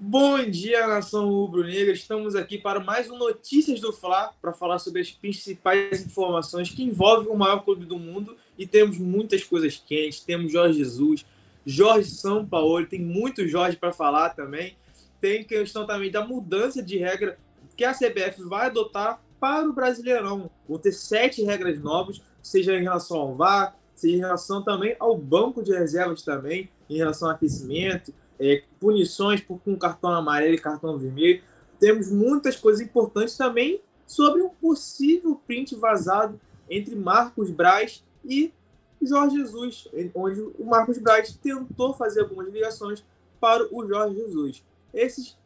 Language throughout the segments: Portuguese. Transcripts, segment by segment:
Bom dia, nação rubro-negra. Estamos aqui para mais um Notícias do Fla para falar sobre as principais informações que envolvem o maior clube do mundo e temos muitas coisas quentes. Temos Jorge Jesus, Jorge São Paulo, tem muito Jorge para falar também. Tem questão também da mudança de regra que a CBF vai adotar para o Brasileirão. Vão ter sete regras novas, seja em relação ao VAR, seja em relação também ao banco de reservas também, em relação ao aquecimento é, punições por, com cartão amarelo e cartão vermelho. Temos muitas coisas importantes também sobre um possível print vazado entre Marcos Braz e Jorge Jesus, onde o Marcos Braz tentou fazer algumas ligações para o Jorge Jesus. Esses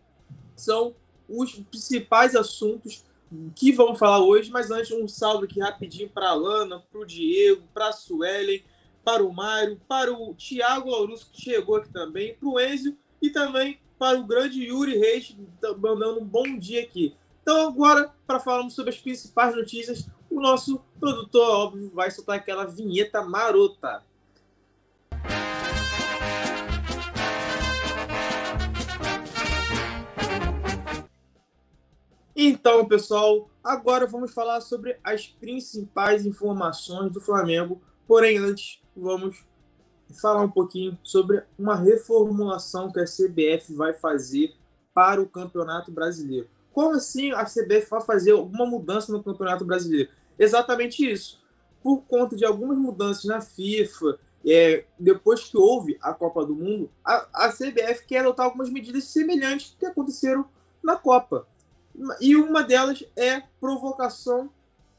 são os principais assuntos que vamos falar hoje, mas antes um salve aqui rapidinho para a Lana, para o Diego, para a Suelen, para o Mário, para o Thiago Laurus, que chegou aqui também, para o Enzo e também para o grande Yuri Reis, mandando um bom dia aqui. Então, agora, para falarmos sobre as principais notícias, o nosso produtor, óbvio, vai soltar aquela vinheta marota. Então, pessoal, agora vamos falar sobre as principais informações do Flamengo. Porém, antes, vamos falar um pouquinho sobre uma reformulação que a CBF vai fazer para o Campeonato Brasileiro. Como assim a CBF vai fazer alguma mudança no Campeonato Brasileiro? Exatamente isso. Por conta de algumas mudanças na FIFA, é, depois que houve a Copa do Mundo, a, a CBF quer adotar algumas medidas semelhantes que aconteceram na Copa. E uma delas é provocação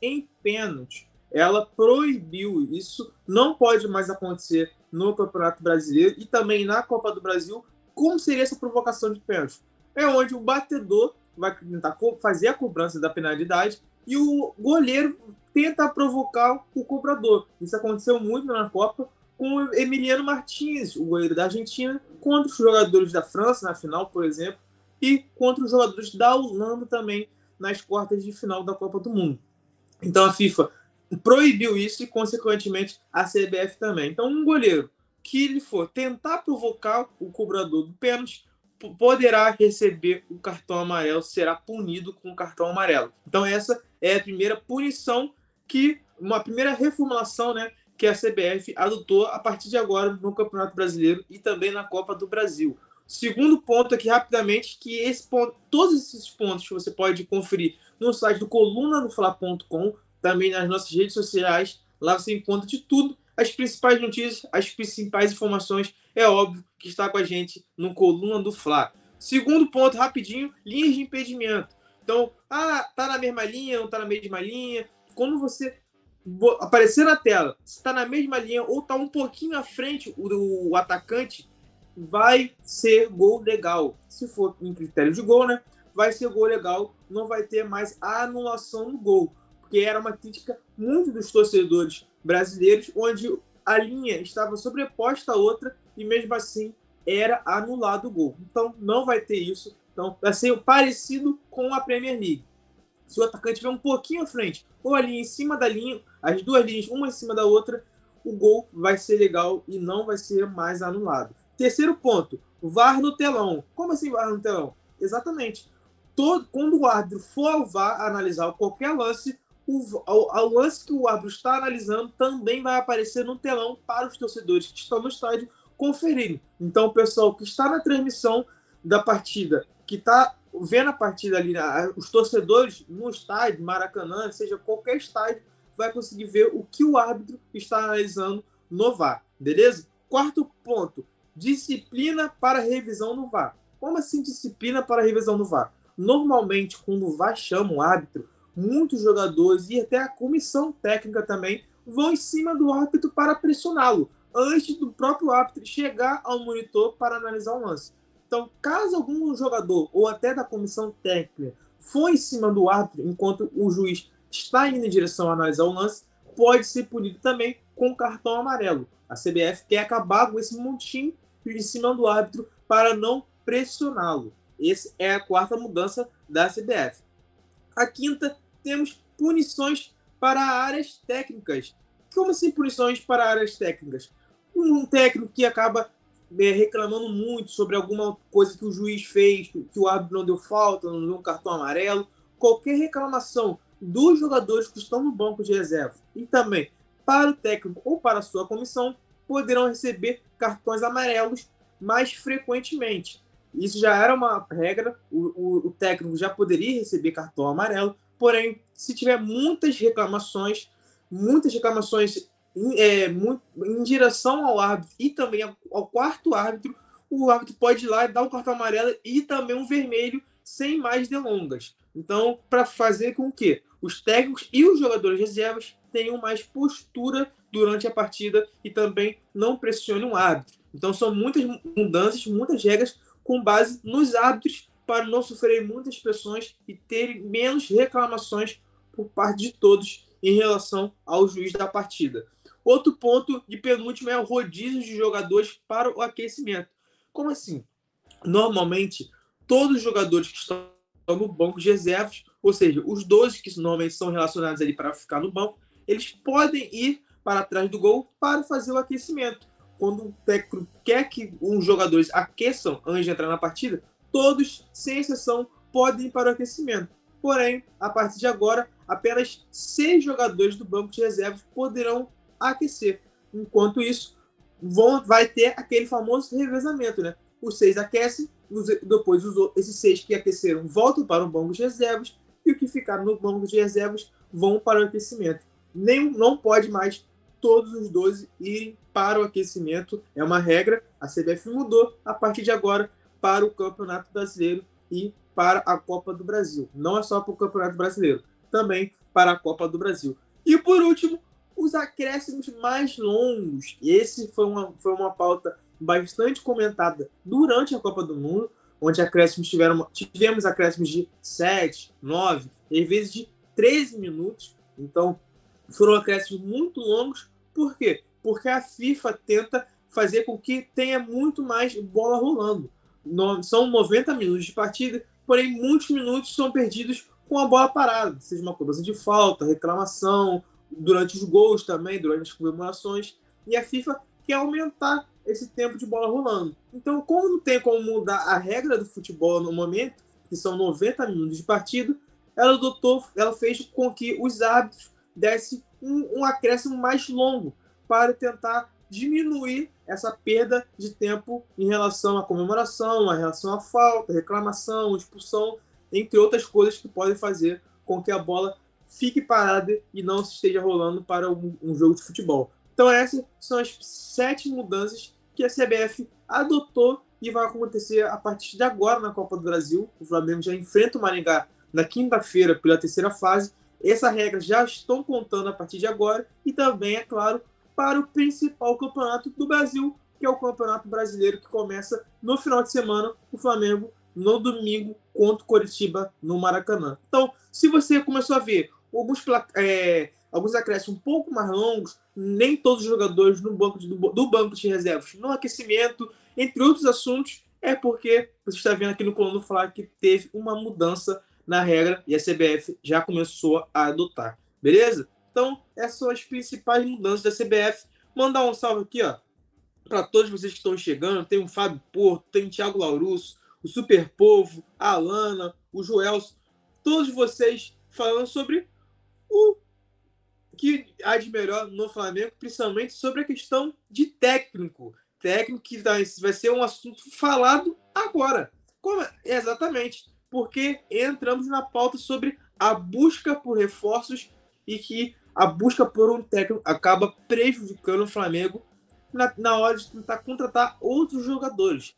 em pênalti ela proibiu isso, não pode mais acontecer no Campeonato Brasileiro e também na Copa do Brasil. Como seria essa provocação de pênalti? É onde o batedor vai tentar fazer a cobrança da penalidade e o goleiro tenta provocar o cobrador. Isso aconteceu muito na Copa com o Emiliano Martins, o goleiro da Argentina, contra os jogadores da França na final, por exemplo, e contra os jogadores da Holanda também nas quartas de final da Copa do Mundo. Então a FIFA proibiu isso e, consequentemente, a CBF também. Então, um goleiro que ele for tentar provocar o cobrador do pênalti poderá receber o cartão amarelo, será punido com o cartão amarelo. Então, essa é a primeira punição que, uma primeira reformulação, né, que a CBF adotou a partir de agora no Campeonato Brasileiro e também na Copa do Brasil. Segundo ponto aqui, rapidamente, que esse ponto, todos esses pontos que você pode conferir no site do coluna do Fla.com, também nas nossas redes sociais. Lá você encontra de tudo, as principais notícias, as principais informações. É óbvio que está com a gente no Coluna do Fla. Segundo ponto, rapidinho, linhas de impedimento. Então, ah, tá na mesma linha, não tá na mesma linha. Quando você aparecer na tela, se está na mesma linha ou está um pouquinho à frente o, o, atacante, vai ser gol legal. Se for em critério de gol, né? Vai ser gol legal, não vai ter mais anulação do gol porque era uma crítica muito dos torcedores brasileiros, onde a linha estava sobreposta à outra e mesmo assim era anulado o gol. Então não vai ter isso. Então vai ser parecido com a Premier League. Se o atacante estiver um pouquinho à frente ou ali em cima da linha, as duas linhas uma em cima da outra, o gol vai ser legal e não vai ser mais anulado. Terceiro ponto, VAR no telão. Como assim VAR no telão? Exatamente. Todo, quando o árbitro for ao VAR analisar qualquer lance, o, ao, lance que o árbitro está analisando também vai aparecer no telão para os torcedores que estão no estádio conferirem. Então, o pessoal que está na transmissão da partida, que está vendo a partida ali, os torcedores no estádio, Maracanã, seja qualquer estádio, vai conseguir ver o que o árbitro está analisando no VAR, beleza? Quarto ponto, disciplina para revisão no VAR. Como assim disciplina para revisão no VAR? Normalmente, quando o VAR chama o árbitro, muitos jogadores e até a comissão técnica também vão em cima do árbitro para pressioná-lo, antes do próprio árbitro chegar ao monitor para analisar o lance. Então, caso algum jogador ou até da comissão técnica for em cima do árbitro enquanto o juiz está indo em direção a analisar o lance, pode ser punido também com cartão amarelo. A CBF quer acabar com esse montinho em cima do árbitro para não pressioná-lo. Essa é a quarta mudança da CBF. A quinta temos punições para áreas técnicas. Como assim punições para áreas técnicas? Um técnico que acaba é, reclamando muito sobre alguma coisa que o juiz fez, que o árbitro não deu falta, não deu um cartão amarelo, qualquer reclamação dos jogadores que estão no banco de reserva e também para o técnico ou para a sua comissão poderão receber cartões amarelos mais frequentemente. Isso já era uma regra, o, o, o técnico já poderia receber cartão amarelo, porém, se tiver muitas reclamações, muitas reclamações em, é, em direção ao árbitro e também ao, quarto árbitro, o árbitro pode ir lá e dar um cartão amarelo e também um vermelho sem mais delongas. Então, para fazer com que os técnicos e os jogadores reservas tenham mais postura durante a partida e também não pressionem o árbitro. Então, são muitas mudanças, muitas regras com base nos árbitros para não sofrerem muitas pressões e terem menos reclamações por parte de todos em relação ao juiz da partida. Outro ponto de penúltimo é o rodízio de jogadores para o aquecimento. Como assim? Normalmente, todos os jogadores que estão no banco de reservas, ou seja, os 12 que normalmente são relacionados ali para ficar no banco, eles podem ir para trás do gol para fazer o aquecimento. Quando o técnico quer que os jogadores aqueçam antes de entrar na partida, todos, sem exceção, podem ir para o aquecimento. Porém, a partir de agora, apenas seis jogadores do banco de reservas poderão aquecer. Enquanto isso, vão, vai ter aquele famoso revezamento, né? Os seis aquecem, os, depois os, esses seis que aqueceram voltam para o banco de reservas e o que ficaram no banco de reservas vão para o aquecimento. Nem, não pode mais todos os 12 irem para o aquecimento. É uma regra, a CBF mudou a partir de agora para o Campeonato Brasileiro e para a Copa do Brasil. Não é só para o Campeonato Brasileiro, também para a Copa do Brasil. E por último, os acréscimos mais longos. Esse foi uma, foi uma pauta bastante comentada durante a Copa do Mundo, onde acréscimos tiveram, tivemos acréscimos de 7, 9, às vezes de 13 minutos. Então, foram acréscimos muito longos por quê? Porque a FIFA tenta fazer com que tenha muito mais bola rolando. No, são 90 minutos de partida, porém muitos minutos são perdidos com a bola parada, seja uma cobrança de falta, reclamação, durante os gols também, durante as comemorações. E a FIFA quer aumentar esse tempo de bola rolando. Então, como não tem como mudar a regra do futebol no momento, que são 90 minutos de partida, ela adotou, ela fez com que os árbitros dessem um, um acréscimo mais longo para tentar diminuir essa perda de tempo em relação à comemoração, em relação à falta, reclamação, expulsão, entre outras coisas que podem fazer com que a bola fique parada e não esteja rolando para um, um jogo de futebol. Então essas são as sete mudanças que a CBF adotou e vai acontecer a partir de agora na Copa do Brasil. O Flamengo já enfrenta o Maringá na quinta-feira pela terceira fase essas regras já estão contando a partir de agora e também, é claro, para o principal campeonato do Brasil, que é o Campeonato Brasileiro, que começa no final de semana, o Flamengo no domingo contra o Coritiba no Maracanã. Então, se você começou a ver alguns, é, alguns acréscimos um pouco mais longos, nem todos os jogadores no banco de, do banco de reservas no aquecimento, entre outros assuntos, é porque você está vendo aqui no colono falar que teve uma mudança na regra e a CBF já começou a adotar. Beleza? Então, essas são as principais mudanças da CBF. Mandar um salve aqui, ó, para todos vocês que estão chegando. Tem o Fábio Porto, tem o Thiago Laurusso, o Super Povo, a Alana, o Joelson, todos vocês falando sobre o que há de melhor no Flamengo, principalmente sobre a questão de técnico. Técnico que vai ser um assunto falado agora. Como, é? exatamente porque entramos na pauta sobre a busca por reforços e que a busca por um técnico acaba prejudicando o Flamengo na, na hora de tentar contratar outros jogadores.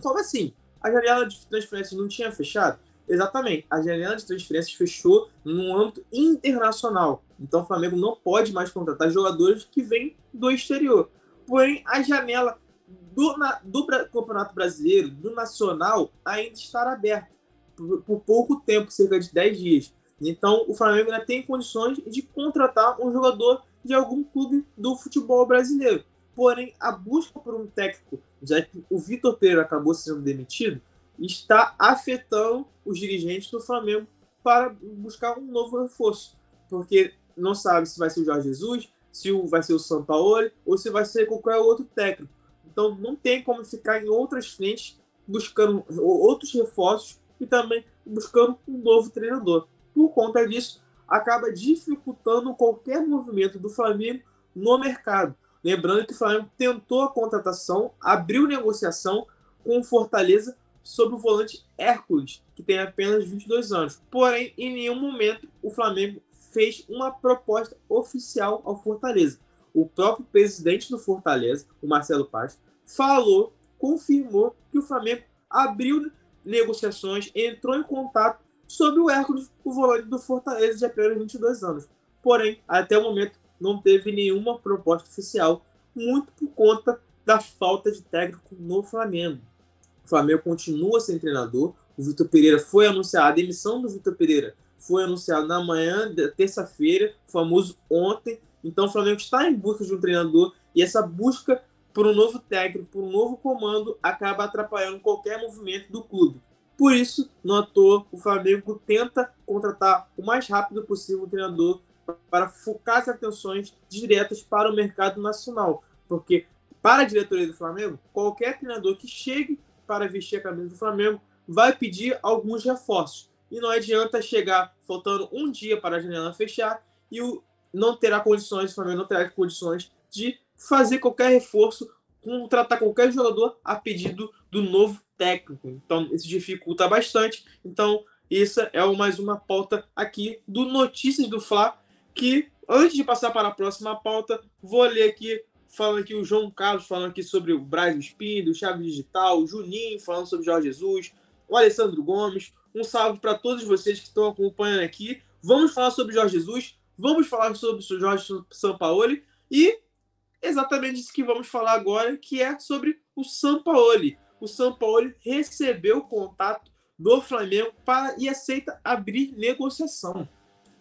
Como assim? A janela de transferências não tinha fechado? Exatamente. A janela de transferências fechou no âmbito internacional. Então o Flamengo não pode mais contratar jogadores que vêm do exterior. Porém, a janela do, na, do Campeonato Brasileiro, do Nacional, ainda estará aberto por, por, pouco tempo, cerca de 10 dias. Então, o Flamengo ainda tem condições de contratar um jogador de algum clube do futebol brasileiro. Porém, a busca por um técnico, já que o Vitor Pereira acabou sendo demitido, está afetando os dirigentes do Flamengo para buscar um novo reforço. Porque não sabe se vai ser o Jorge Jesus, se vai ser o Sampaoli ou se vai ser qualquer outro técnico. Então não tem como ficar em outras frentes buscando outros reforços e também buscando um novo treinador. Por conta disso, acaba dificultando qualquer movimento do Flamengo no mercado. Lembrando que o Flamengo tentou a contratação, abriu negociação com o Fortaleza sobre o volante Hércules, que tem apenas 22 anos. Porém, em nenhum momento o Flamengo fez uma proposta oficial ao Fortaleza. O próprio presidente do Fortaleza, o Marcelo Paz, falou, confirmou que o Flamengo abriu negociações, entrou em contato sobre o Hércules, o volante do Fortaleza de apenas 22 anos. Porém, até o momento, não teve nenhuma proposta oficial, muito por conta da falta de técnico no Flamengo. O Flamengo continua sem treinador. O Vitor Pereira foi anunciado, a demissão do Vitor Pereira foi anunciada na manhã da terça-feira, famoso ontem. Então o Flamengo está em busca de um treinador e essa busca por um novo técnico, por um novo comando, acaba atrapalhando qualquer movimento do clube. Por isso, não à toa, o Flamengo tenta contratar o mais rápido possível o treinador para focar as atenções diretas para o mercado nacional. Porque, para a diretoria do Flamengo, qualquer treinador que chegue para vestir a camisa do Flamengo vai pedir alguns reforços. E não adianta chegar faltando um dia para a janela fechar e o, não terá condições, o Flamengo não terá condições de fazer qualquer reforço, contratar qualquer jogador a pedido do novo técnico. Então, isso dificulta bastante. Então, isso é mais uma pauta aqui do Notícias do Fla que antes de passar para a próxima pauta, vou ler aqui falando aqui o João Carlos falando aqui sobre o Braz Espírito, o Chave Digital, o Juninho falando sobre Jorge Jesus, o Alessandro Gomes. Um salve para todos vocês que estão acompanhando aqui. Vamos falar sobre Jorge Jesus, vamos falar sobre o Jorge Sampaoli e exatamente isso que vamos falar agora, que é sobre o Sampaoli. O Sampaoli recebeu o contato do Flamengo para e aceita abrir negociação.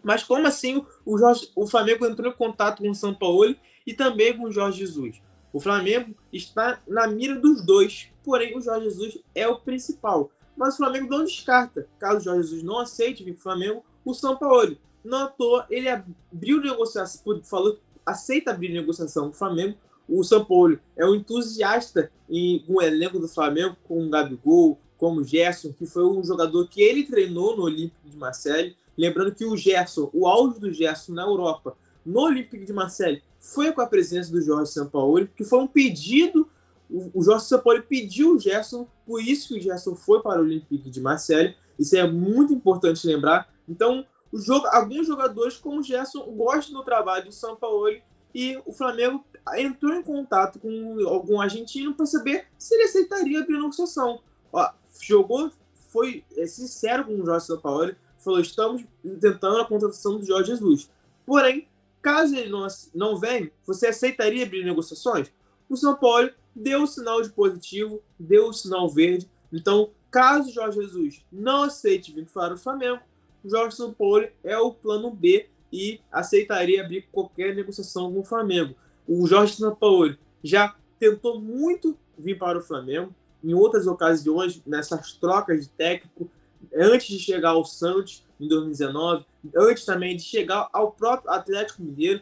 Mas como assim o, Jorge, o Flamengo entrou em contato com o São Paulo e também com o Jorge Jesus? O Flamengo está na mira dos dois, porém o Jorge Jesus é o principal. Mas o Flamengo não descarta. Caso o Jorge Jesus não aceite vir para o Flamengo, o São Paulo. Não à toa, ele abriu negociação, falou que aceita abrir negociação com o Flamengo. O São Paulo é um entusiasta em um elenco do Flamengo, com o Gabigol, como o Gerson, que foi um jogador que ele treinou no Olímpico de Marseille. Lembrando que o Gerson, o auge do Gerson na Europa, no Olympique de Marseille, foi com a presença do Jorge Sampaoli, que foi um pedido. O Jorge Sampaoli pediu o Gerson, por isso que o Gerson foi para o Olympique de Marseille. Isso é muito importante lembrar. Então, o jogo, alguns jogadores, como o Gerson, gostam do trabalho do Sampaoli e o Flamengo entrou em contato com algum argentino para saber se ele aceitaria a negociação. Ó, jogou, foi é, sincero com o Jorge Sampaoli, falou: estamos tentando a contratação do Jorge Jesus. Porém, caso ele não, não venha, você aceitaria abrir negociações? O São Paulo deu o sinal de positivo, deu o sinal verde. Então, caso o Jorge Jesus não aceite vir para o Flamengo, o Jorge São Paulo é o plano B e aceitaria abrir qualquer negociação com o Flamengo. O Jorge São Paulo já tentou muito vir para o Flamengo em outras ocasiões, nessas trocas de técnico, antes de chegar ao Santos em 2019, antes também de chegar ao próprio Atlético Mineiro.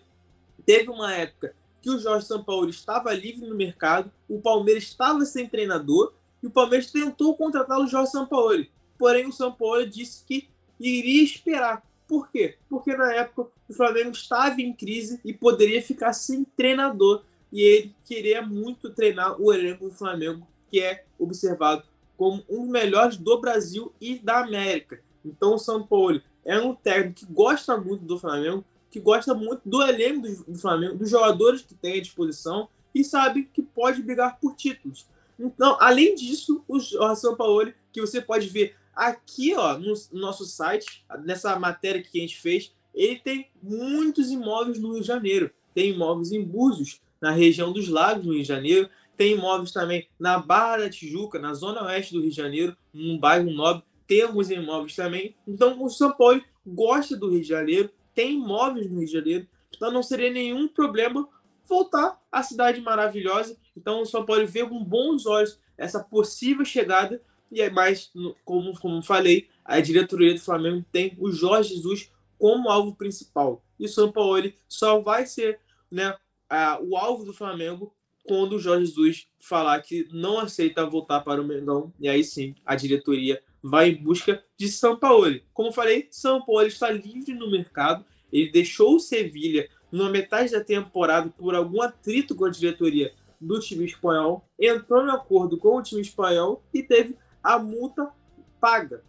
Teve uma época que o Jorge Sampaoli estava livre no mercado, o Palmeiras estava sem treinador e o Palmeiras tentou contratar o Jorge Sampaoli. Porém, o Sampaoli disse que iria esperar. Por quê? Porque na época o Flamengo estava em crise e poderia ficar sem treinador. E ele queria muito treinar o elenco do Flamengo, que é observado como um dos melhores do Brasil e da América. Então o São Paulo é um técnico que gosta muito do Flamengo, que gosta muito do elenco do Flamengo, dos jogadores que tem à disposição e sabe que pode brigar por títulos. Então, além disso, o São Paulo, que você pode ver aqui ó, no nosso site, nessa matéria que a gente fez, ele tem muitos imóveis no Rio de Janeiro. Tem imóveis em Búzios, na região dos Lagos, no Rio de Janeiro. Tem imóveis também na Barra da Tijuca, na zona oeste do Rio de Janeiro, num bairro nobre. Tem alguns imóveis também. Então, o São Paulo gosta do Rio de Janeiro, tem imóveis no Rio de Janeiro. Então, não seria nenhum problema voltar à cidade maravilhosa. Então, o São Paulo vê com bons olhos essa possível chegada. E é mais, como, como falei, a diretoria do Flamengo tem o Jorge Jesus como alvo principal. E o São Paulo só vai ser né, a, o alvo do Flamengo quando o Jorge Jesus falar que não aceita voltar para o Mengão, e aí sim a diretoria vai em busca de São Paulo. Como falei, São Paulo está livre no mercado, ele deixou o Sevilha na metade da temporada por algum atrito com a diretoria do time espanhol, entrou em acordo com o time espanhol e teve a multa paga.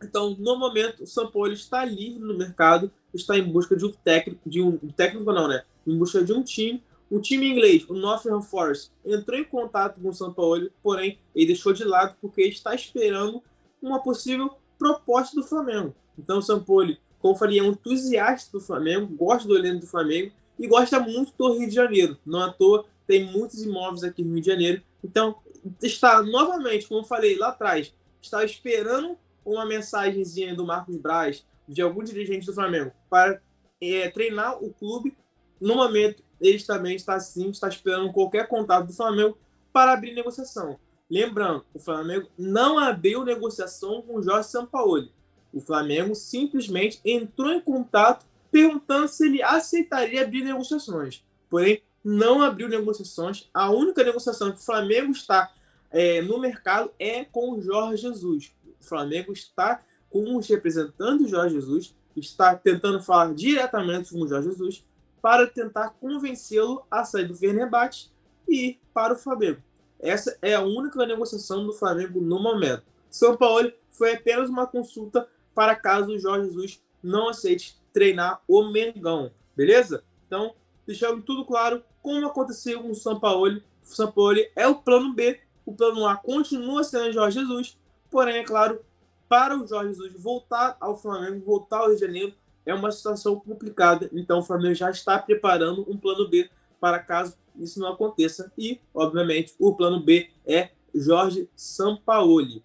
Então, no momento, o São Paulo está livre no mercado, está em busca de um técnico, de um técnico não, né? Em busca de um time. O time inglês, o Nottingham Forest, entrou em contato com o São Paulo, porém ele deixou de lado porque está esperando uma possível proposta do Flamengo. Então, o São Paulo, como eu falei, é um entusiasta do Flamengo, gosta do elenco do Flamengo e gosta muito do Rio de Janeiro. Não à toa, tem muitos imóveis aqui no Rio de Janeiro. Então, está novamente, como eu falei lá atrás, está esperando uma mensagenzinha do Marcos Braz, de algum dirigente do Flamengo, para é, treinar o clube. No momento, eles também está sim, está esperando qualquer contato do Flamengo para abrir negociação. Lembrando, o Flamengo não abriu negociação com o Jorge Sampaoli. O Flamengo simplesmente entrou em contato perguntando se ele aceitaria abrir negociações. Porém, não abriu negociações. A única negociação que o Flamengo está é, no mercado é com o Jorge Jesus. O Flamengo está com os representantes do Jorge Jesus, está tentando falar diretamente com o Jorge Jesus para tentar convencê-lo a sair do Fenerbahçe e ir para o Flamengo. Essa é a única negociação do Flamengo no momento. São Paulo foi apenas uma consulta para caso o Jorge Jesus não aceite treinar o Mengão, beleza? Então, deixando tudo claro, como aconteceu com o São Paulo, o São Paulo é o plano B, o plano A continua sendo Jorge Jesus, porém, é claro, para o Jorge Jesus voltar ao Flamengo, voltar ao Rio de Janeiro, é uma situação complicada. Então, o Flamengo já está preparando um plano B para caso isso não aconteça. E, obviamente, o plano B é Jorge Sampaoli.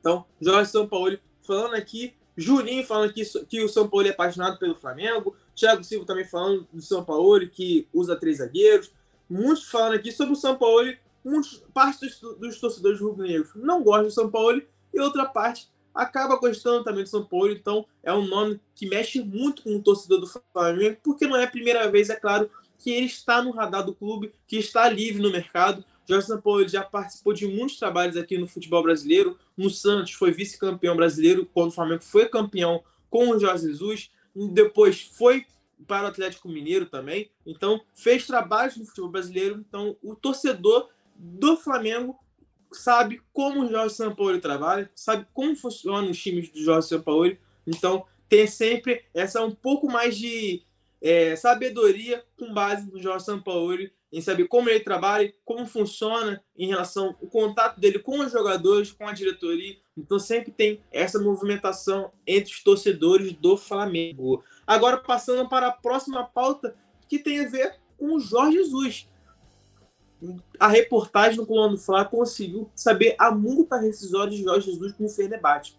Então, Jorge Sampaoli falando aqui, Juninho falando que, que o São Paulo é apaixonado pelo Flamengo, Thiago Silva também falando do São Paulo, que usa três zagueiros, muitos falando aqui sobre o São Paulo, muitos, parte dos, dos torcedores rubro-negros não gostam do São Paulo, e outra parte acaba gostando também do São Paulo, então é um nome que mexe muito com o torcedor do Flamengo, porque não é a primeira vez, é claro, que ele está no radar do clube, que está livre no mercado. Jorge Sampaoli já participou de muitos trabalhos aqui no futebol brasileiro. No Santos foi vice-campeão brasileiro quando o Flamengo foi campeão com o Jorge Jesus. Depois foi para o Atlético Mineiro também. Então fez trabalhos no futebol brasileiro. Então o torcedor do Flamengo sabe como o Jorge Sampaoli trabalha, sabe como funcionam os times do Jorge Sampaoli. Então, tem sempre essa um pouco mais de é, sabedoria com base no Jorge Sampaoli, em saber como ele trabalha, como funciona em relação ao contato dele com os jogadores, com a diretoria. Então sempre tem essa movimentação entre os torcedores do Flamengo. Agora passando para a próxima pauta que tem a ver com o Jorge Jesus a reportagem do Coluna do conseguiu saber a multa rescisória de Jorge Jesus com o Fenerbahçe.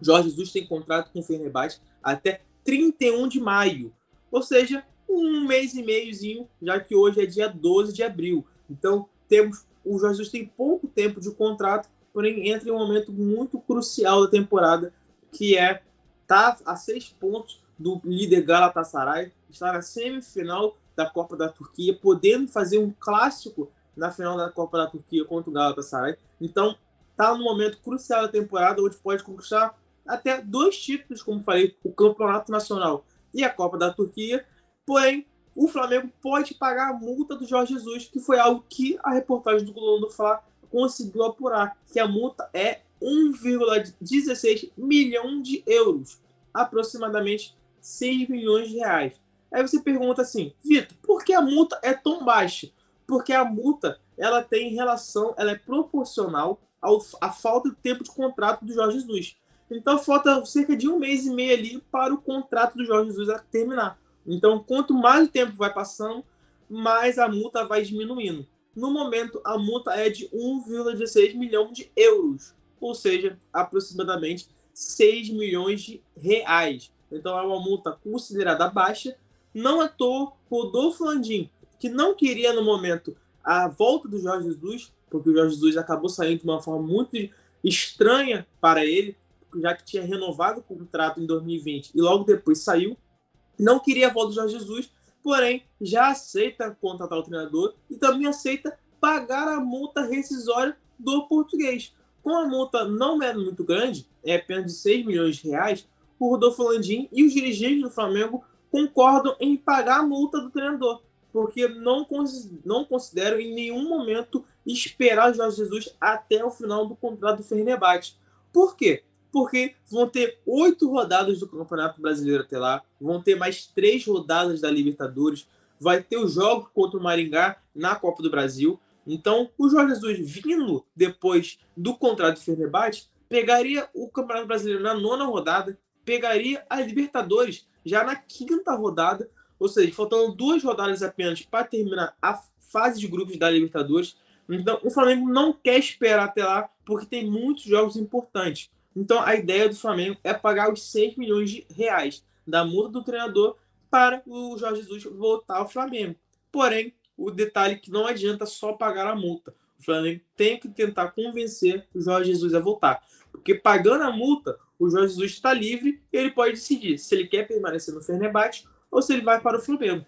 Jorge Jesus tem contrato com o Fenerbahçe até 31 de maio, ou seja, um mês e meiozinho, já que hoje é dia 12 de abril. Então, temos o Jorge Jesus tem pouco tempo de contrato, porém entra em um momento muito crucial da temporada, que é tá a seis pontos do líder Galatasaray, está na semifinal da Copa da Turquia, podendo fazer um clássico na final da Copa da Turquia contra o Galatasaray. Então, tá no momento crucial da temporada onde pode conquistar até dois títulos, como falei, o Campeonato Nacional e a Copa da Turquia. Porém, o Flamengo pode pagar a multa do Jorge Jesus, que foi algo que a reportagem do Globo do Fla conseguiu apurar, que a multa é 1,16 milhão de euros, aproximadamente 6 milhões de reais. Aí você pergunta assim, Vitor, por que a multa é tão baixa? porque a multa ela tem relação, ela é proporcional ao, à falta de tempo de contrato do Jorge Jesus. Então falta cerca de um mês e meio ali para o contrato do Jorge Jesus terminar. Então, quanto mais o tempo vai passando, mais a multa vai diminuindo. No momento, a multa é de 1,16 milhão de euros, ou seja, aproximadamente 6 milhões de reais. Então é uma multa considerada baixa. Não à toa, Rodolfo Landim, que não queria no momento a volta do Jorge Jesus, porque o Jorge Jesus acabou saindo de uma forma muito estranha para ele, já que tinha renovado o contrato em 2020 e logo depois saiu. Não queria a volta do Jorge Jesus, porém já aceita contratar o treinador e também aceita pagar a multa rescisória do português. Com a multa não é muito grande, é apenas de 6 milhões de reais, o Rodolfo Landim e os dirigentes do Flamengo concordam em pagar a multa do treinador, porque não, não consideram em nenhum momento esperar o Jorge Jesus até o final do contrato do Fernebate. Por quê? Porque vão ter oito rodadas do Campeonato Brasileiro até lá, vão ter mais três rodadas da Libertadores, vai ter o jogo contra o Maringá na Copa do Brasil. Então, o Jorge Jesus, vindo depois do contrato do Fenerbahçe, pegaria o Campeonato Brasileiro na nona rodada, pegaria a Libertadores já na quinta rodada, ou seja, faltando duas rodadas apenas para terminar a fase de grupos da Libertadores. Então, o Flamengo não quer esperar até lá, porque tem muitos jogos importantes. Então, a ideia do Flamengo é pagar os 6 milhões de reais da multa do treinador para o Jorge Jesus voltar ao Flamengo. Porém, o detalhe é que não adianta só pagar a multa. O Flamengo tem que tentar convencer o Jorge Jesus a voltar. Porque pagando a multa, o Jorge Jesus está livre e ele pode decidir se ele quer permanecer no Fenerbahçe ou se ele vai para o Flamengo.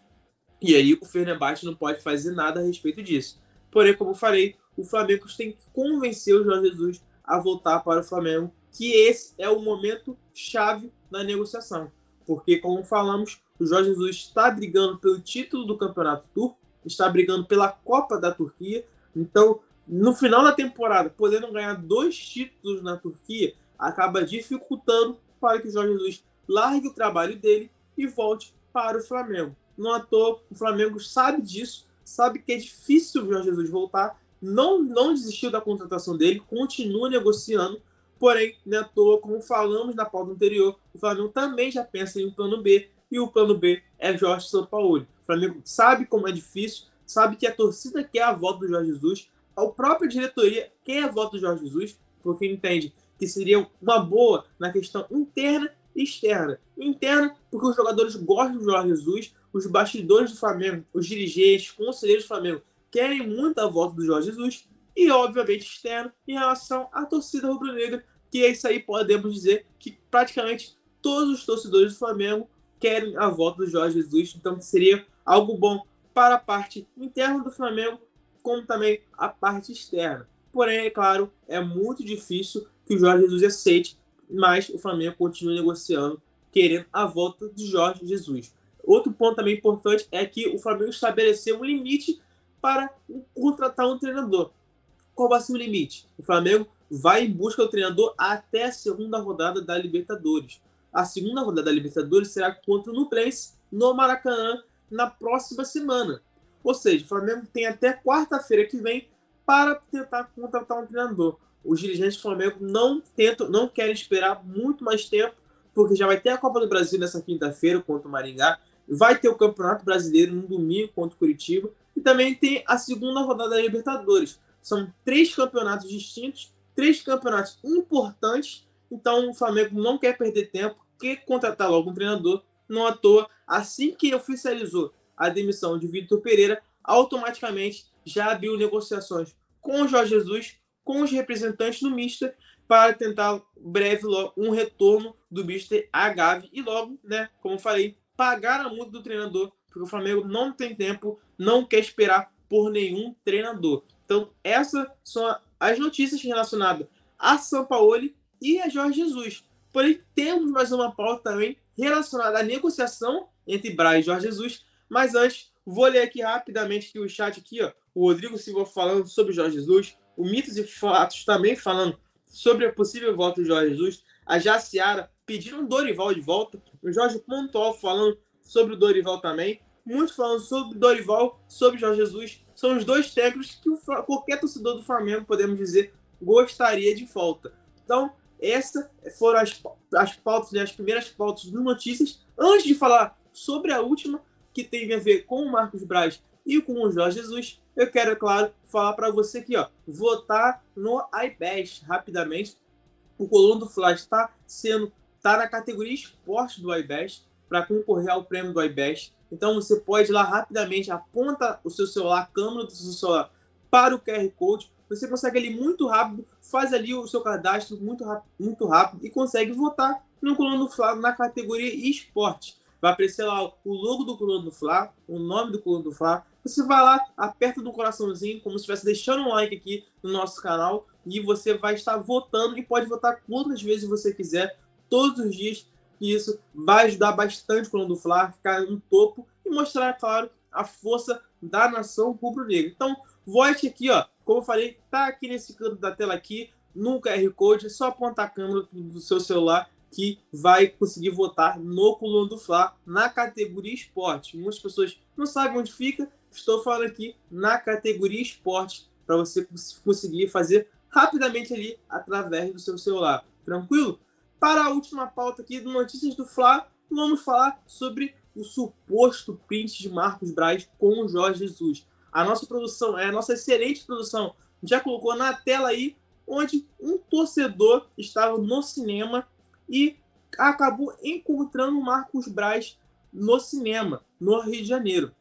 E aí o Fenerbahçe não pode fazer nada a respeito disso. Porém, como eu falei, o Flamengo tem que convencer o Jorge Jesus a voltar para o Flamengo, que esse é o momento chave na negociação. Porque, como falamos, o Jorge Jesus está brigando pelo título do Campeonato Turco, está brigando pela Copa da Turquia. Então, no final da temporada, podendo ganhar dois títulos na Turquia, acaba dificultando para que o Jorge Jesus largue o trabalho dele e volte para o Flamengo. Não à toa, o Flamengo sabe disso, sabe que é difícil o Jorge Jesus voltar, não, não desistiu da contratação dele, continua negociando, porém, não é à toa, como falamos na pauta anterior, o Flamengo também já pensa em um plano B, e o plano B é Jorge Sampaoli. O Flamengo sabe como é difícil, sabe que a torcida quer a volta do Jorge Jesus, a própria diretoria quer a volta do Jorge Jesus, porque entende que seria uma boa na questão interna e externa. Interna, porque os jogadores gostam do Jorge Jesus, os bastidores do Flamengo, os dirigentes, conselheiros do Flamengo querem muito a volta do Jorge Jesus, e obviamente externo em relação à torcida rubro-negra, que é isso aí podemos dizer que praticamente todos os torcedores do Flamengo querem a volta do Jorge Jesus, então seria algo bom para a parte interna do Flamengo, como também a parte externa. Porém, é claro, é muito difícil que o Jorge Jesus aceite, mas o Flamengo continua negociando, querendo a volta de Jorge Jesus. Outro ponto também importante é que o Flamengo estabeleceu um limite para contratar um treinador. Qual vai ser o limite? O Flamengo vai em busca do treinador até a segunda rodada da Libertadores a segunda rodada da Libertadores será contra o Nublense no Maracanã na próxima semana. Ou seja, o Flamengo tem até quarta-feira que vem para tentar contratar um treinador. Os dirigentes do Flamengo não tentam, não querem esperar muito mais tempo, porque já vai ter a Copa do Brasil nessa quinta-feira contra o Maringá, vai ter o Campeonato Brasileiro no domingo contra o Curitiba e também tem a segunda rodada da Libertadores. São três campeonatos distintos, três campeonatos importantes. Então o Flamengo não quer perder tempo, que contratar logo um treinador. Não à toa, assim que oficializou a demissão de Vitor Pereira, automaticamente já abriu negociações com o Jorge Jesus, com os representantes do Mister, para tentar breve um retorno do Mister à Gavi e logo, né, como falei, pagar a multa do treinador, porque o Flamengo não tem tempo, não quer esperar por nenhum treinador. Então, essas são as notícias relacionadas a São Paulo e a Jorge Jesus. Porém, temos mais uma pauta também relacionada à negociação entre Braz e Jorge Jesus. Mas antes, vou ler aqui rapidamente aqui o chat aqui, ó. O Rodrigo Silva falando sobre Jorge Jesus, o Mitos e Fatos também falando sobre a possível volta de Jorge Jesus, a Jaciara pedindo o Dorival de volta, o Jorge Pontual falando sobre o Dorival também, muitos falando sobre Dorival, sobre Jorge Jesus. São os dois técnicos que qualquer torcedor do Flamengo, podemos dizer, gostaria de volta. Então, essas foram as, as pautas, né, as primeiras pautas do Notícias. Antes de falar sobre a última, que tem a ver com o Marcos Braz e com o Jorge Jesus, eu quero, é claro, falar para você aqui, ó, votar no iBest rapidamente. O Coluna do Fla está sendo, está na categoria esporte do iBest para concorrer ao prêmio do iBest. Então você pode ir lá rapidamente, aponta o seu celular, a câmera do seu celular para o QR Code, você consegue ali muito rápido, faz ali o seu cadastro muito, muito rápido e consegue votar no Coluna do Fla na categoria esporte. Vai aparecer lá o logo do Coluna do Fla, o nome do Coluna do Fla, você vai lá, aperta no coraçãozinho, como se estivesse deixando um like aqui no nosso canal, e você vai estar votando e pode votar quantas vezes você quiser, todos os dias. E isso vai ajudar bastante o do Fla ficar no topo e mostrar, é claro, a força da nação rubro-negra. Então, vote aqui, ó. Como eu falei, tá aqui nesse canto da tela aqui, no QR Code, é só apontar a câmera do seu celular que vai conseguir votar no Coluna do Fla na categoria esporte. Muitas pessoas não sabem onde fica, estou falando aqui na categoria esporte para você conseguir fazer rapidamente ali através do seu celular. Tranquilo? Para a última pauta aqui do Notícias do Fla, vamos falar sobre o suposto print de Marcos Braz com o Jorge Jesus. A nossa produção, é a nossa excelente produção, já colocou na tela aí onde um torcedor estava no cinema e acabou encontrando Marcos Braz no cinema, no Rio de Janeiro.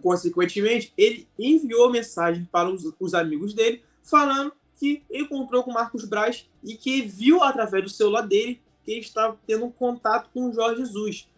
Consequentemente, ele enviou mensagem para os, os amigos dele falando que encontrou com Marcos Braz e que viu através do celular dele que estava tendo um contato com o Jorge Jesus.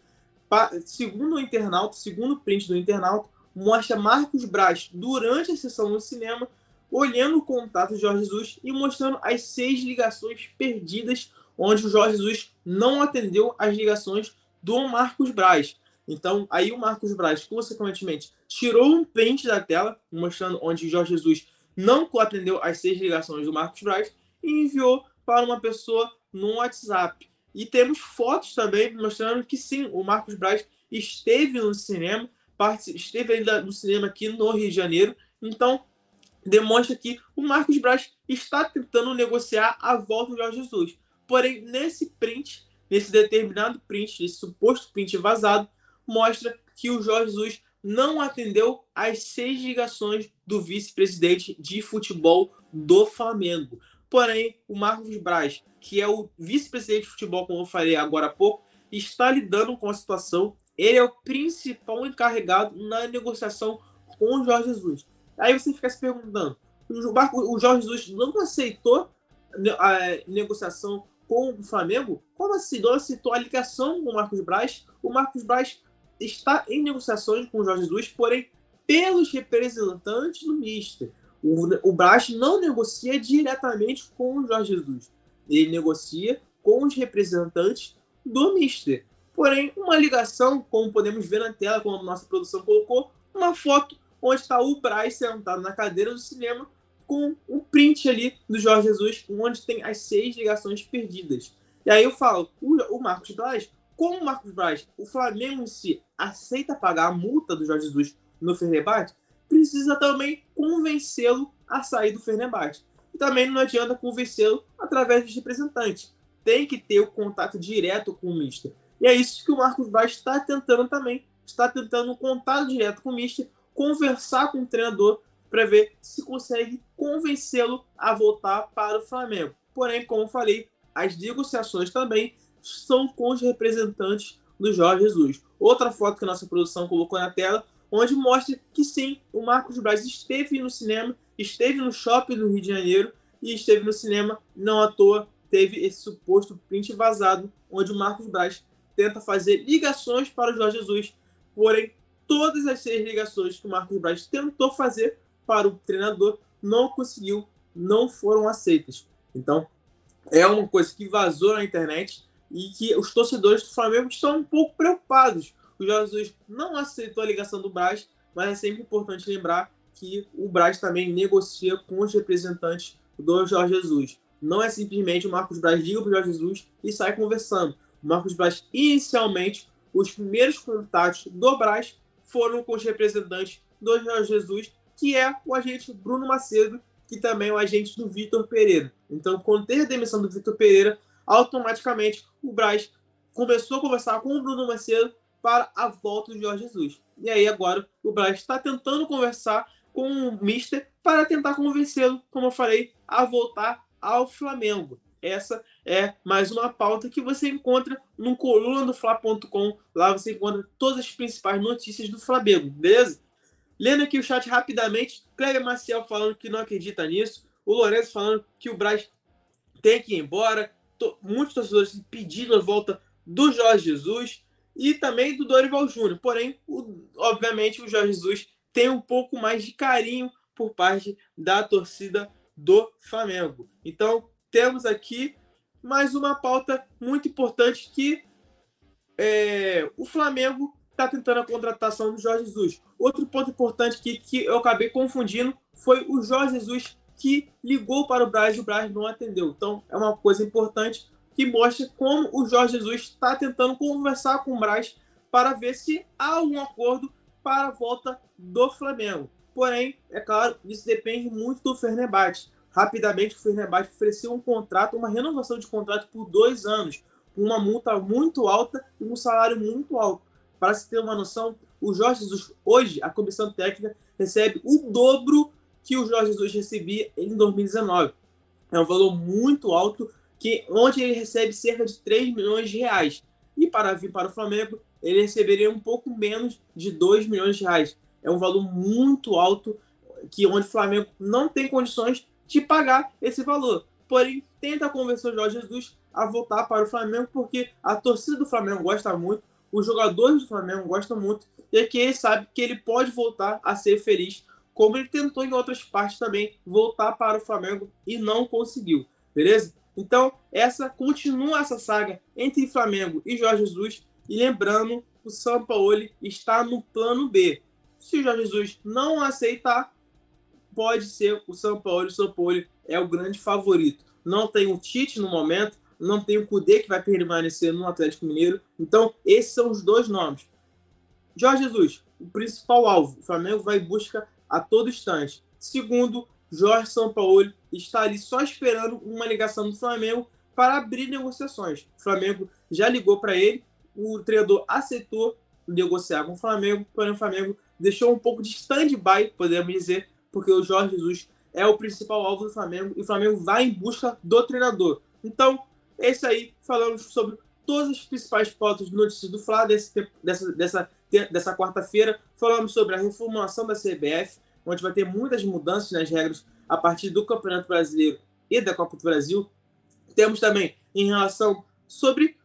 Pa, segundo o internauta, segundo o print do internauta, mostra Marcos Braz durante a sessão no cinema olhando o contato de Jorge Jesus e mostrando as seis ligações perdidas, onde o Jorge Jesus não atendeu as ligações do Marcos Braz. Então, aí o Marcos Braz, consequentemente, tirou um print da tela, mostrando onde Jorge Jesus não atendeu as seis ligações do Marcos Braz e enviou para uma pessoa no WhatsApp. E temos fotos também mostrando que sim, o Marcos Braz esteve no cinema, esteve ainda no cinema aqui no Rio de Janeiro. Então, demonstra que o Marcos Braz está tentando negociar a volta do Jorge Jesus. Porém, nesse print, nesse determinado print, esse suposto print vazado, mostra que o Jorge Jesus não atendeu às seis ligações do vice-presidente de futebol do Flamengo. Porém, o Marcos Braz, que é o vice-presidente de futebol, como eu falei agora há pouco, está lidando com a situação. Ele é o principal encarregado na negociação com o Jorge Jesus. Aí você fica se perguntando: o Jorge Jesus não aceitou a negociação com o Flamengo? Como assim? Não aceitou a ligação com o Marcos Braz? O Marcos Braz está em negociações com o Jorge Jesus, porém, pelos representantes do Mister. O, o Braz não negocia diretamente com o Jorge Jesus. Ele negocia com os representantes do Mister. Porém, uma ligação, como podemos ver na tela, como a nossa produção colocou, uma foto onde está o Braz sentado na cadeira do cinema com um print ali do Jorge Jesus, onde tem as seis ligações perdidas. E aí eu falo, o, o Marcos Braz, como o Marcos Braz, o Flamengo si aceita pagar a multa do Jorge Jesus no Fenerbahçe, precisa também convencê-lo a sair do Fenerbahçe. E também não adianta convencê-lo através dos representantes. Tem que ter o contato direto com o Mister. E é isso que o Marcos Braz está tentando também. Está tentando um contato direto com o Mister conversar com o treinador para ver se consegue convencê-lo a voltar para o Flamengo. Porém, como falei, as negociações também são com os representantes do Jorge Jesus. Outra foto que a nossa produção colocou na tela, onde mostra que sim, o Marcos Braz esteve no cinema, esteve no shopping do Rio de Janeiro e esteve no cinema, não à toa, teve esse suposto print vazado, onde o Marcos Braz tenta fazer ligações para o Jorge Jesus, porém todas as seis ligações que o Marcos Braz tentou fazer para o treinador não conseguiu, não foram aceitas. Então, é uma coisa que vazou na internet e que os torcedores do Flamengo estão um pouco preocupados. O Jorge Jesus não aceitou a ligação do Braz, mas é sempre importante lembrar que o Braz também negocia com os representantes do Jorge Jesus. Não é simplesmente o Marcos Braz liga para o Jorge Jesus e sai conversando. O Marcos Braz, inicialmente, os primeiros contatos do Braz foram com os representantes do Jorge Jesus, que é o agente Bruno Macedo, que também é o agente do Vitor Pereira. Então, quando teve a demissão do Vitor Pereira, automaticamente o Braz começou a conversar com o Bruno Macedo para a volta do Jorge Jesus. E aí agora o Braz está tentando conversar com o Mister para tentar convencê-lo, como eu falei, a voltar ao Flamengo. Essa é mais uma pauta que você encontra no coluna do Fla.com. Lá você encontra todas as principais notícias do Flamengo, beleza? Lendo aqui o chat rapidamente, Kleber Maciel falando que não acredita nisso, o Lourenço falando que o Braz tem que ir embora, muitos torcedores pedindo a volta do Jorge Jesus e também do Dorival Júnior. Porém, o, obviamente, o Jorge Jesus tem um pouco mais de carinho por parte da torcida do Flamengo. Então, temos aqui mais uma pauta muito importante que é, o Flamengo está tentando a contratação do Jorge Jesus. Outro ponto importante que, que eu acabei confundindo foi o Jorge Jesus que ligou para o Braz e o Braz não atendeu. Então, é uma coisa importante que mostra como o Jorge Jesus está tentando conversar com o Braz para ver se há um acordo para a volta do Flamengo. Porém, é claro, isso depende muito do Fernebate. Rapidamente, o Fernebate ofereceu um contrato, uma renovação de contrato por dois anos, com uma multa muito alta e um salário muito alto. Para se ter uma noção, o Jorge Jesus, hoje, a comissão técnica recebe o dobro que o Jorge Jesus recebia em 2019. É um valor muito alto, que onde ele recebe cerca de 3 milhões de reais. E para vir para o Flamengo, ele receberia um pouco menos de 2 milhões de reais. É um valor muito alto, que onde o Flamengo não tem condições de pagar esse valor. Porém, tenta convencer o Jorge Jesus a voltar para o Flamengo, porque a torcida do Flamengo gosta muito, os jogadores do Flamengo gostam muito, e é que ele sabe que ele pode voltar a ser feliz, como ele tentou em outras partes também voltar para o Flamengo e não conseguiu, beleza? Então, essa continua essa saga entre Flamengo e Jorge Jesus, e lembrando, o São Paulo está no plano B. Se o Jorge Jesus não aceitar, pode ser o São Paulo. O São Paulo é o grande favorito. Não tem o Tite no momento, não tem o Cudê que vai permanecer no Atlético Mineiro. Então, esses são os dois nomes. Jorge Jesus, o principal alvo. O Flamengo vai em busca a todo instante. Segundo, Jorge Sampaoli está ali só esperando uma ligação do Flamengo para abrir negociações. O Flamengo já ligou para ele, o treinador aceitou negociar com o Flamengo, porém o Flamengo deixou um pouco de stand-by, podemos dizer, porque o Jorge Jesus é o principal alvo do Flamengo e o Flamengo vai em busca do treinador. Então, é isso aí. Falamos sobre todas as principais pautas de notícias do Fla desse, dessa, dessa, dessa quarta-feira. Falamos sobre a reformulação da CBF, onde vai ter muitas mudanças nas regras a partir do Campeonato Brasileiro e da Copa do Brasil. Temos também em relação sobre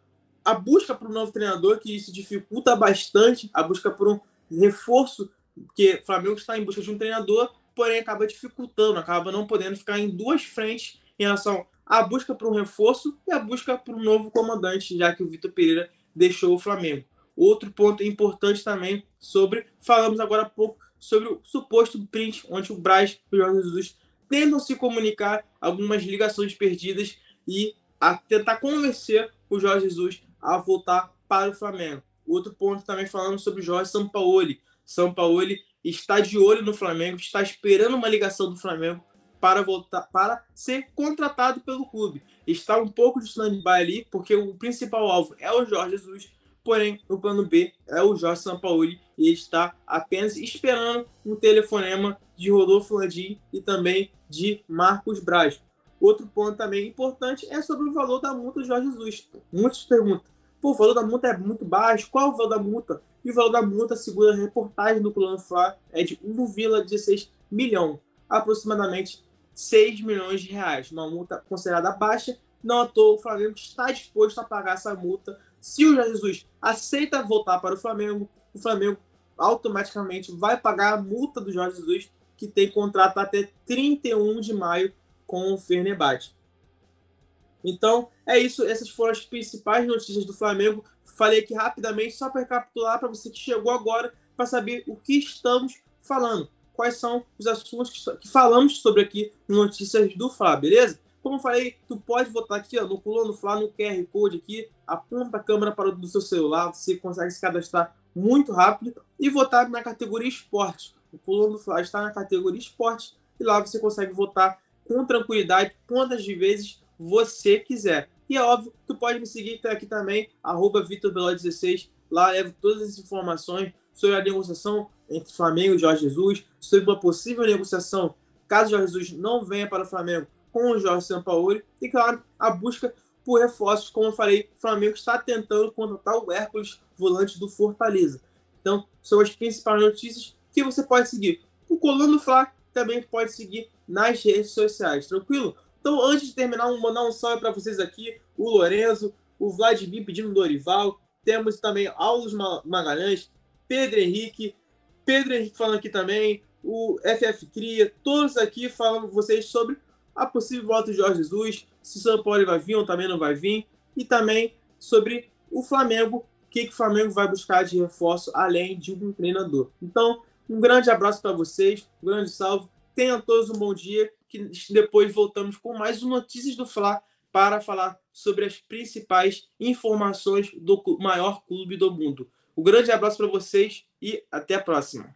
a busca por um novo treinador, que isso dificulta bastante a busca por um reforço, porque o Flamengo está em busca de um treinador, porém acaba dificultando, acaba não podendo ficar em duas frentes em relação à busca por um reforço e a busca por um novo comandante, já que o Vitor Pereira deixou o Flamengo. Outro ponto importante também sobre, falamos agora há pouco sobre o suposto print, onde o Braz e o Jorge Jesus tentam se comunicar algumas ligações perdidas e a tentar convencer o Jorge Jesus a voltar para o Flamengo. Outro ponto também falando sobre o Jorge Sampaoli. Sampaoli está de olho no Flamengo, está esperando uma ligação do Flamengo para voltar para ser contratado pelo clube. Está um pouco de stand-by ali, porque o principal alvo é o Jorge Jesus, porém o plano B é o Jorge Sampaoli e ele está apenas esperando um telefonema de Rodolfo Landim e também de Marcos Braz. Outro ponto também importante é sobre o valor da multa do Jorge Jesus. Muitos perguntam, pô, o valor da multa é muito baixo, qual o valor da multa? E o valor da multa, segundo a reportagem do Plano Fla, é de 1,16 milhão, aproximadamente 6 milhões de reais. Uma multa considerada baixa, não à toa o Flamengo está disposto a pagar essa multa. Se o Jesus aceita voltar para o Flamengo, o Flamengo automaticamente vai pagar a multa do Jorge Jesus, que tem contrato até 31 de maio com o Fenerbahçe. Então, é isso. Essas foram as principais notícias do Flamengo. Falei aqui rapidamente, só para recapitular para você que chegou agora, para saber o que estamos falando. Quais são os assuntos que falamos sobre aqui no Notícias do Fla, beleza? Como eu falei, tu pode votar aqui ó, no Pulando Fla, no QR Code aqui, aponta a câmera para o seu celular, você consegue se cadastrar muito rápido e votar na categoria esporte. O Pulando Fla está na categoria esporte e lá você consegue votar com tranquilidade, quantas vezes você quiser. E é óbvio, tu pode me seguir aqui também, arroba 16 lá levo todas as informações sobre a negociação entre Flamengo e Jorge Jesus, sobre uma possível negociação, caso Jorge Jesus não venha para o Flamengo, com o Jorge Sampaoli, e claro, a busca por reforços, como eu falei, o Flamengo está tentando contratar o Hércules, volante do Fortaleza. Então, são as principais notícias que você pode seguir. O Coluna do Fla também pode seguir nas redes sociais, tranquilo? Então, antes de terminar, vou mandar um salve para vocês aqui, o Lorenzo, o Vladimir pedindo Dorival, temos também Aulos Magalhães, Pedro Henrique, Pedro Henrique falando aqui também, o FF Cria, todos aqui falando vocês sobre a possível volta de Jorge Jesus, se o São Paulo vai vir ou também não vai vir, e também sobre o Flamengo, o que, que o Flamengo vai buscar de reforço além de um treinador. Então, um grande abraço para vocês, um grande salve, tenham todos um bom dia, que depois voltamos com mais Notícias do Fla para falar sobre as principais informações do maior clube do mundo. Um grande abraço para vocês e até a próxima.